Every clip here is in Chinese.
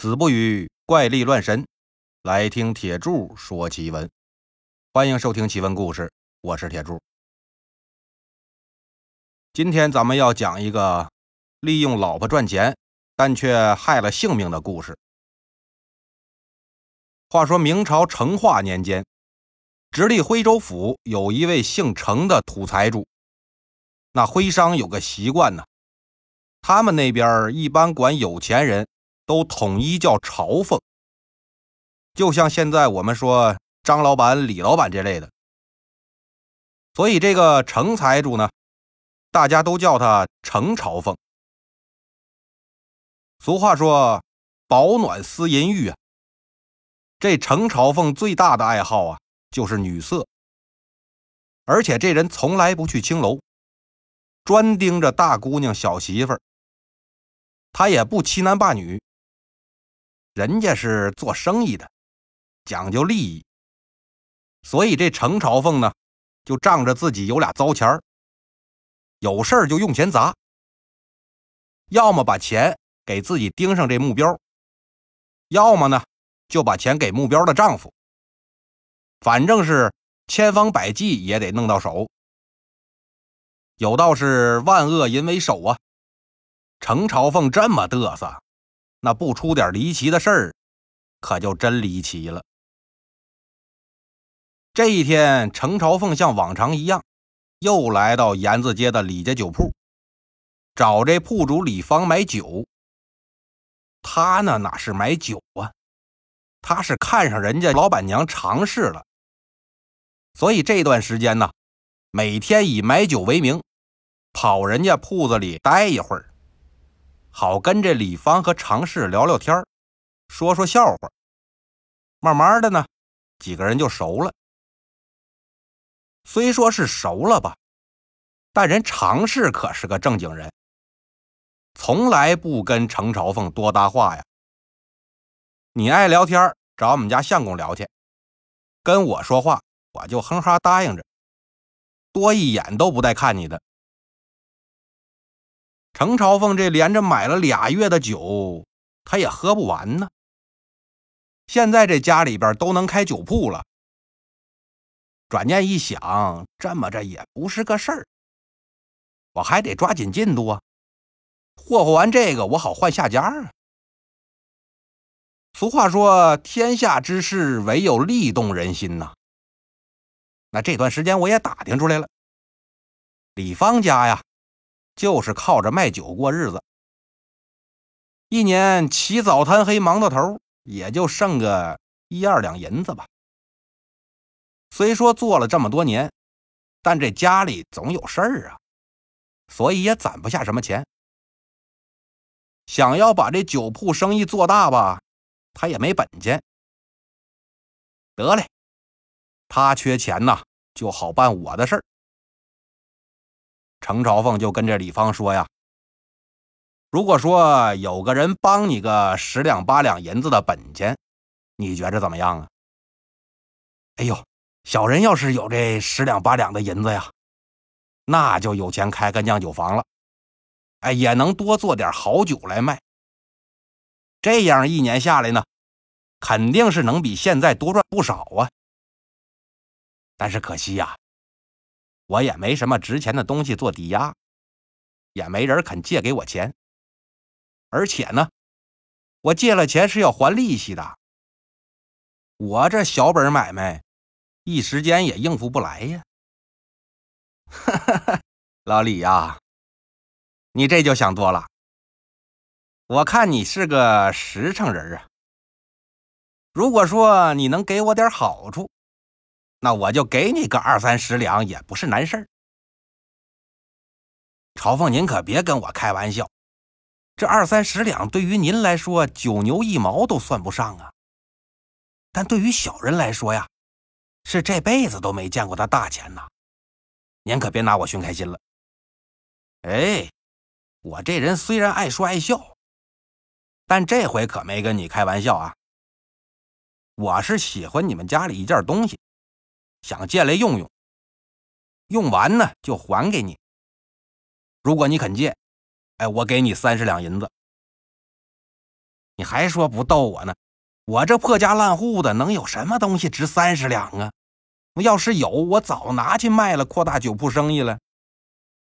子不语怪力乱神，来听铁柱说奇闻。欢迎收听奇闻故事，我是铁柱。今天咱们要讲一个利用老婆赚钱，但却害了性命的故事。话说明朝成化年间，直隶徽州府有一位姓程的土财主。那徽商有个习惯呢，他们那边一般管有钱人。都统一叫朝奉，就像现在我们说张老板、李老板这类的。所以这个程财主呢，大家都叫他程朝奉。俗话说“保暖思淫欲”啊，这程朝奉最大的爱好啊就是女色，而且这人从来不去青楼，专盯着大姑娘、小媳妇儿，他也不欺男霸女。人家是做生意的，讲究利益，所以这程朝奉呢，就仗着自己有俩糟钱儿，有事儿就用钱砸，要么把钱给自己盯上这目标，要么呢就把钱给目标的丈夫，反正是千方百计也得弄到手。有道是万恶淫为首啊，程朝奉这么嘚瑟。那不出点离奇的事儿，可就真离奇了。这一天，程朝凤像往常一样，又来到沿子街的李家酒铺，找这铺主李芳买酒。他呢，哪是买酒啊？他是看上人家老板娘尝试了，所以这段时间呢，每天以买酒为名，跑人家铺子里待一会儿。好跟这李芳和常氏聊聊天说说笑话。慢慢的呢，几个人就熟了。虽说是熟了吧，但人常氏可是个正经人，从来不跟程朝凤多搭话呀。你爱聊天找我们家相公聊去；跟我说话，我就哼哈答应着，多一眼都不带看你的。程朝凤这连着买了俩月的酒，他也喝不完呢。现在这家里边都能开酒铺了，转念一想，这么着也不是个事儿，我还得抓紧进度啊！霍霍完这个，我好换下家啊。俗话说：“天下之事，唯有利动人心呐。”那这段时间我也打听出来了，李芳家呀。就是靠着卖酒过日子，一年起早贪黑忙到头，也就剩个一二两银子吧。虽说做了这么多年，但这家里总有事儿啊，所以也攒不下什么钱。想要把这酒铺生意做大吧，他也没本钱。得嘞，他缺钱呐，就好办我的事儿。程朝凤就跟这李芳说呀：“如果说有个人帮你个十两八两银子的本钱，你觉着怎么样啊？”哎呦，小人要是有这十两八两的银子呀，那就有钱开个酿酒房了，哎，也能多做点好酒来卖。这样一年下来呢，肯定是能比现在多赚不少啊。但是可惜呀。我也没什么值钱的东西做抵押，也没人肯借给我钱。而且呢，我借了钱是要还利息的。我这小本买卖，一时间也应付不来呀。哈哈哈老李呀，你这就想多了。我看你是个实诚人啊。如果说你能给我点好处，那我就给你个二三十两，也不是难事儿。朝凤，您可别跟我开玩笑，这二三十两对于您来说，九牛一毛都算不上啊。但对于小人来说呀，是这辈子都没见过的大钱呐。您可别拿我寻开心了。哎，我这人虽然爱说爱笑，但这回可没跟你开玩笑啊。我是喜欢你们家里一件东西。想借来用用，用完呢就还给你。如果你肯借，哎，我给你三十两银子。你还说不逗我呢？我这破家烂户的，能有什么东西值三十两啊？要是有，我早拿去卖了，扩大酒铺生意了。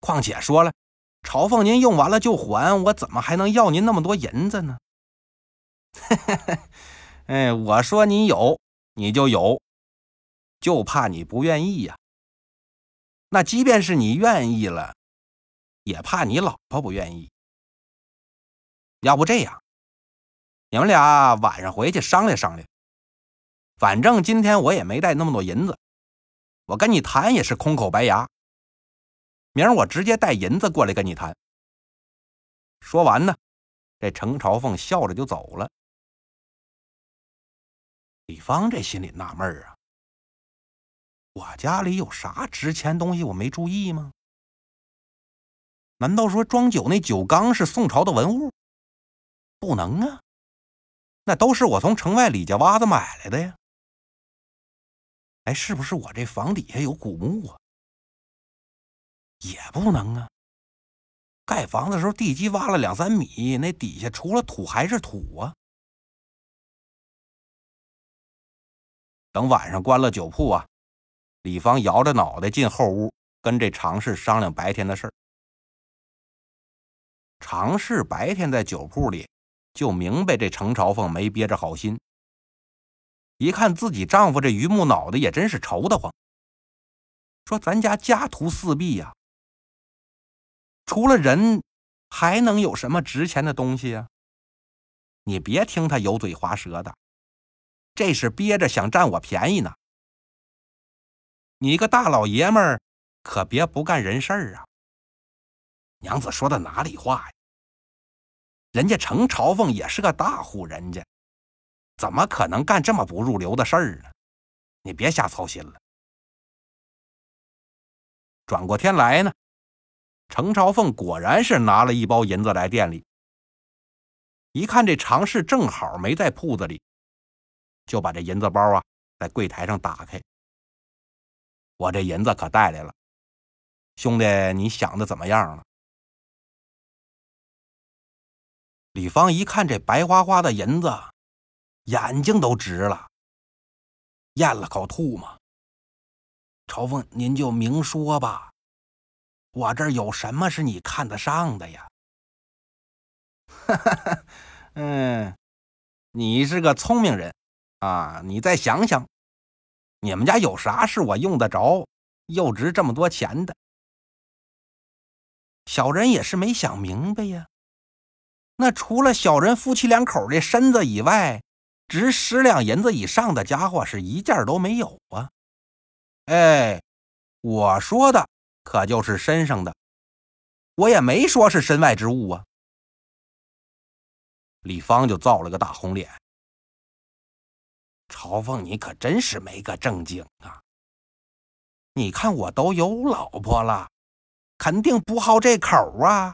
况且说了，朝奉您用完了就还，我怎么还能要您那么多银子呢？哎，我说你有，你就有，就怕你不愿意呀。那即便是你愿意了，也怕你老婆不愿意。要不这样，你们俩晚上回去商量商量。反正今天我也没带那么多银子，我跟你谈也是空口白牙。明儿我直接带银子过来跟你谈。说完呢，这程朝凤笑着就走了。李芳这心里纳闷啊，我家里有啥值钱东西我没注意吗？难道说装酒那酒缸是宋朝的文物？不能啊，那都是我从城外李家洼子买来的呀。哎，是不是我这房底下有古墓啊？也不能啊！盖房子的时候地基挖了两三米，那底下除了土还是土啊！等晚上关了酒铺啊，李芳摇着脑袋进后屋，跟这常氏商量白天的事儿。常氏白天在酒铺里就明白这程朝凤没憋着好心，一看自己丈夫这榆木脑袋也真是愁得慌，说：“咱家家徒四壁呀。”除了人，还能有什么值钱的东西啊？你别听他油嘴滑舌的，这是憋着想占我便宜呢。你个大老爷们儿，可别不干人事儿啊！娘子说的哪里话呀？人家程朝凤也是个大户人家，怎么可能干这么不入流的事儿呢？你别瞎操心了。转过天来呢？程朝凤果然是拿了一包银子来店里，一看这常氏正好没在铺子里，就把这银子包啊在柜台上打开。我这银子可带来了，兄弟，你想的怎么样了？李芳一看这白花花的银子，眼睛都直了，咽了口吐沫。朝凤，您就明说吧。我这儿有什么是你看得上的呀？哈哈哈，嗯，你是个聪明人啊！你再想想，你们家有啥是我用得着又值这么多钱的？小人也是没想明白呀。那除了小人夫妻两口的身子以外，值十两银子以上的家伙是一件都没有啊！哎，我说的。可就是身上的，我也没说是身外之物啊。李芳就造了个大红脸。朝凤，你可真是没个正经啊！你看我都有老婆了，肯定不好这口啊。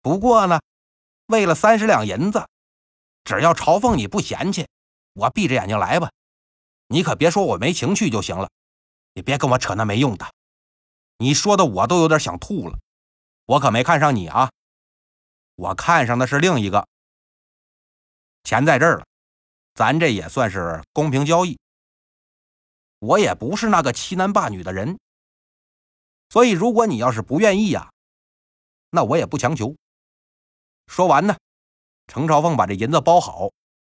不过呢，为了三十两银子，只要朝凤你不嫌弃，我闭着眼睛来吧。你可别说我没情趣就行了，你别跟我扯那没用的。你说的我都有点想吐了，我可没看上你啊，我看上的是另一个。钱在这儿了，咱这也算是公平交易。我也不是那个欺男霸女的人，所以如果你要是不愿意呀，那我也不强求。说完呢，程朝凤把这银子包好，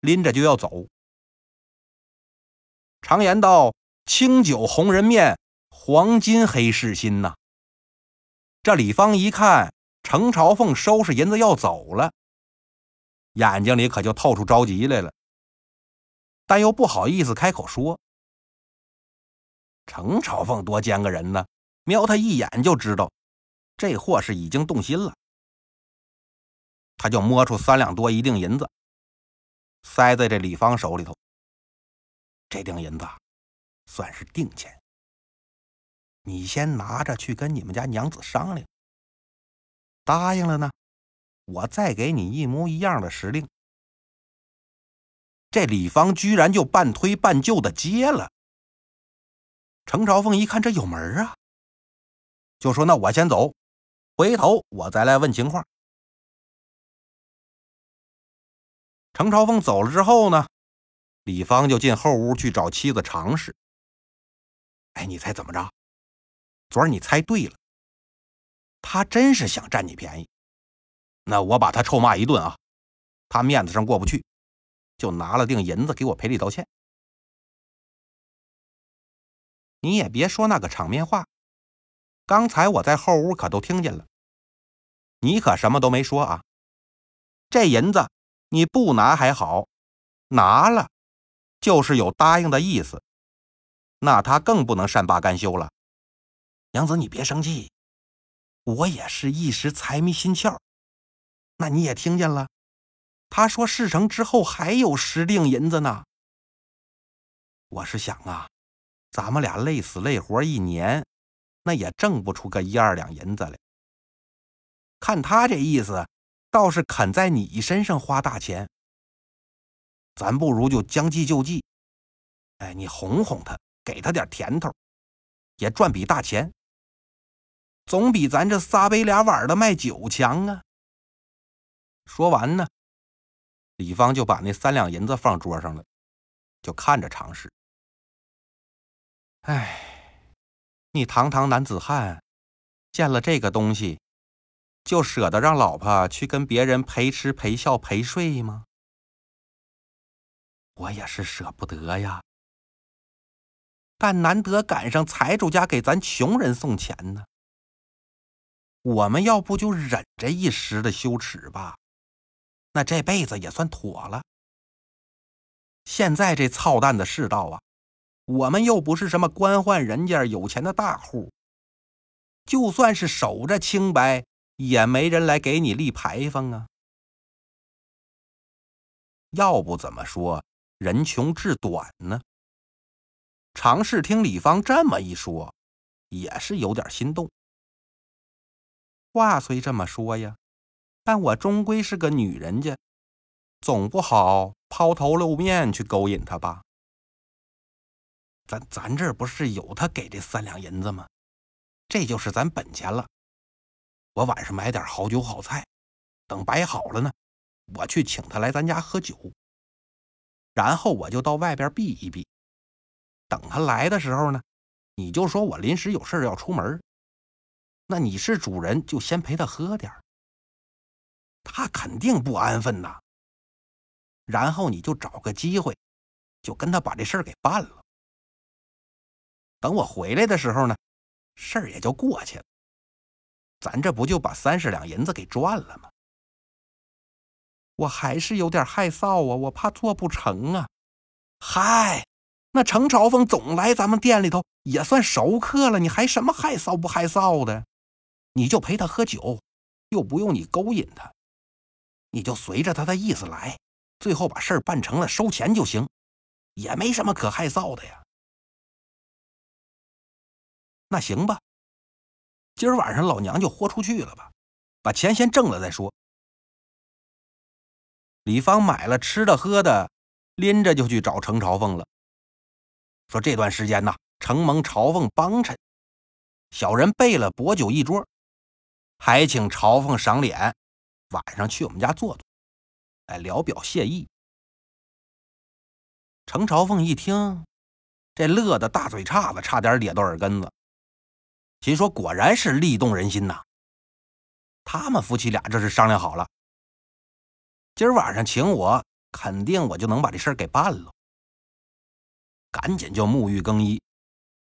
拎着就要走。常言道：“清酒红人面。”黄金黑市心呐！这李芳一看程朝凤收拾银子要走了，眼睛里可就透出着急来了，但又不好意思开口说。程朝凤多奸个人呢，瞄他一眼就知道这货是已经动心了，他就摸出三两多一锭银子，塞在这李芳手里头。这锭银子算是定钱。你先拿着去跟你们家娘子商量，答应了呢，我再给你一模一样的时令。这李芳居然就半推半就的接了。程朝凤一看这有门啊，就说：“那我先走，回头我再来问情况。”程朝凤走了之后呢，李芳就进后屋去找妻子常氏。哎，你猜怎么着？昨儿你猜对了，他真是想占你便宜。那我把他臭骂一顿啊，他面子上过不去，就拿了锭银子给我赔礼道歉。你也别说那个场面话，刚才我在后屋可都听见了。你可什么都没说啊？这银子你不拿还好，拿了就是有答应的意思，那他更不能善罢甘休了。娘子，你别生气，我也是一时财迷心窍。那你也听见了，他说事成之后还有十锭银子呢。我是想啊。咱们俩累死累活一年，那也挣不出个一二两银子来。看他这意思，倒是肯在你身上花大钱。咱不如就将计就计，哎，你哄哄他，给他点甜头，也赚笔大钱，总比咱这仨杯俩碗的卖酒强啊。说完呢，李芳就把那三两银子放桌上了，就看着常氏。哎，你堂堂男子汉，见了这个东西，就舍得让老婆去跟别人陪吃陪笑陪睡吗？我也是舍不得呀，但难得赶上财主家给咱穷人送钱呢，我们要不就忍着一时的羞耻吧，那这辈子也算妥了。现在这操蛋的世道啊！我们又不是什么官宦人家有钱的大户，就算是守着清白，也没人来给你立牌坊啊。要不怎么说人穷志短呢？常氏听李芳这么一说，也是有点心动。话虽这么说呀，但我终归是个女人家，总不好抛头露面去勾引他吧。咱咱这不是有他给这三两银子吗？这就是咱本钱了。我晚上买点好酒好菜，等摆好了呢，我去请他来咱家喝酒。然后我就到外边避一避，等他来的时候呢，你就说我临时有事要出门。那你是主人，就先陪他喝点他肯定不安分呐。然后你就找个机会，就跟他把这事儿给办了。等我回来的时候呢，事儿也就过去了。咱这不就把三十两银子给赚了吗？我还是有点害臊啊，我怕做不成啊。嗨，那程朝峰总来咱们店里头，也算熟客了，你还什么害臊不害臊的？你就陪他喝酒，又不用你勾引他，你就随着他的意思来，最后把事儿办成了，收钱就行，也没什么可害臊的呀。那行吧，今儿晚上老娘就豁出去了吧，把钱先挣了再说。李芳买了吃的喝的，拎着就去找程朝凤了。说这段时间呢，承蒙朝凤帮衬，小人备了薄酒一桌，还请朝凤赏脸，晚上去我们家坐坐，哎，聊表谢意。程朝凤一听，这乐得大嘴叉子差点咧到耳根子。心说：“果然是力动人心呐！他们夫妻俩这是商量好了，今儿晚上请我，肯定我就能把这事儿给办了。赶紧就沐浴更衣，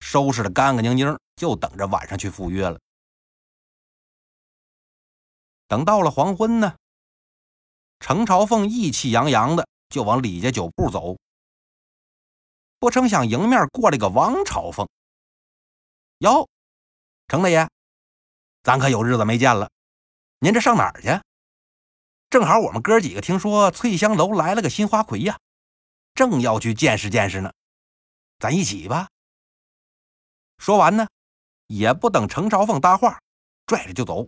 收拾的干干净净，就等着晚上去赴约了。等到了黄昏呢，程朝凤意气洋洋的就往李家酒铺走，不成想迎面过来个王朝凤，哟。”程大爷，咱可有日子没见了，您这上哪儿去？正好我们哥几个听说翠香楼来了个新花魁呀，正要去见识见识呢，咱一起吧。说完呢，也不等程朝凤搭话，拽着就走。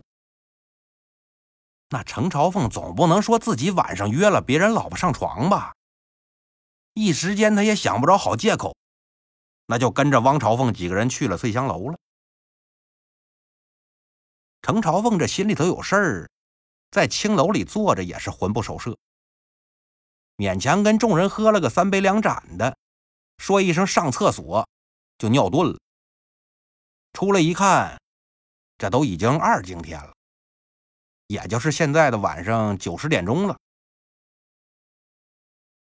那程朝凤总不能说自己晚上约了别人老婆上床吧？一时间他也想不着好借口，那就跟着汪朝凤几个人去了翠香楼了。程朝凤这心里头有事儿，在青楼里坐着也是魂不守舍。勉强跟众人喝了个三杯两盏的，说一声上厕所，就尿遁了。出来一看，这都已经二更天了，也就是现在的晚上九十点钟了。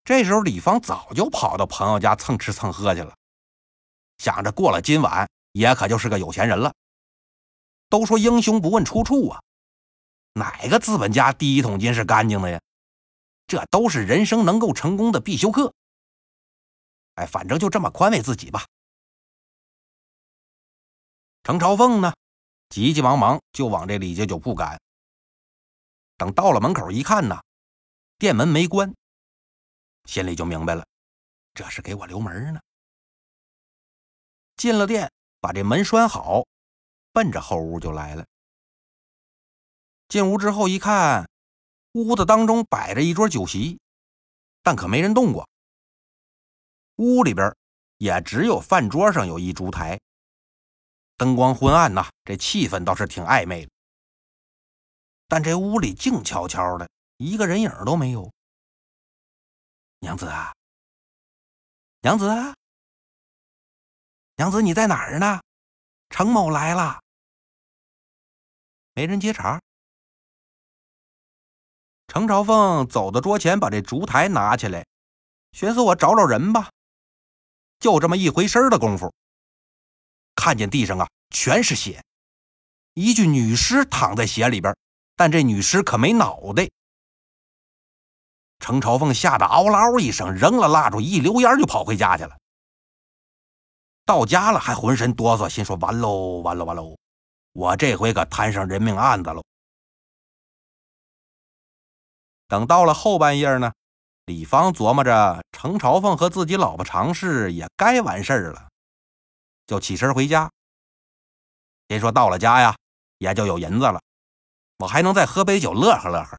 这时候，李芳早就跑到朋友家蹭吃蹭喝去了，想着过了今晚，也可就是个有钱人了。都说英雄不问出处啊，哪个资本家第一桶金是干净的呀？这都是人生能够成功的必修课。哎，反正就这么宽慰自己吧。程朝凤呢，急急忙忙就往这李家酒铺赶。等到了门口一看呢，店门没关。心里就明白了，这是给我留门呢。进了店，把这门拴好，奔着后屋就来了。进屋之后一看，屋子当中摆着一桌酒席，但可没人动过。屋里边也只有饭桌上有一烛台，灯光昏暗呐，这气氛倒是挺暧昧的。但这屋里静悄悄的，一个人影都没有。娘子啊，娘子啊，娘子，你在哪儿呢？程某来了，没人接茬。程朝凤走到桌前，把这烛台拿起来，寻思我找找人吧。就这么一回身的功夫，看见地上啊全是血，一具女尸躺在血里边，但这女尸可没脑袋。程朝凤吓得嗷嗷一声，扔了蜡烛，一溜烟就跑回家去了。到家了还浑身哆嗦，心说：“完喽，完喽，完喽！我这回可摊上人命案子喽。”等到了后半夜呢，李芳琢磨着程朝凤和自己老婆常氏也该完事儿了，就起身回家。别说到了家呀，也就有银子了，我还能再喝杯酒，乐呵乐呵。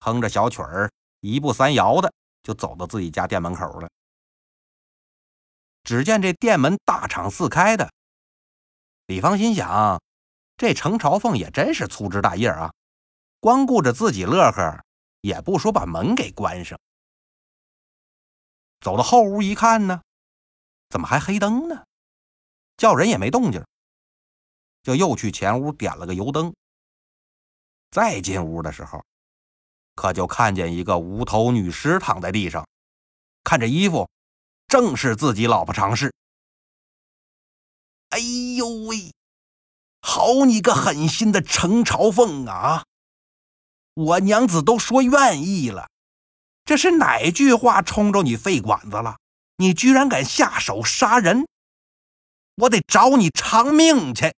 哼着小曲儿，一步三摇的就走到自己家店门口了。只见这店门大敞四开的，李芳心想：这程朝凤也真是粗枝大叶啊，光顾着自己乐呵，也不说把门给关上。走到后屋一看呢，怎么还黑灯呢？叫人也没动静，就又去前屋点了个油灯。再进屋的时候。可就看见一个无头女尸躺在地上，看这衣服，正是自己老婆常氏。哎呦喂，好你个狠心的程朝凤啊！我娘子都说愿意了，这是哪句话冲着你肺管子了？你居然敢下手杀人！我得找你偿命去！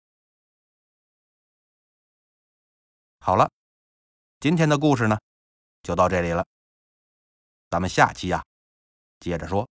好了，今天的故事呢？就到这里了，咱们下期呀，接着说。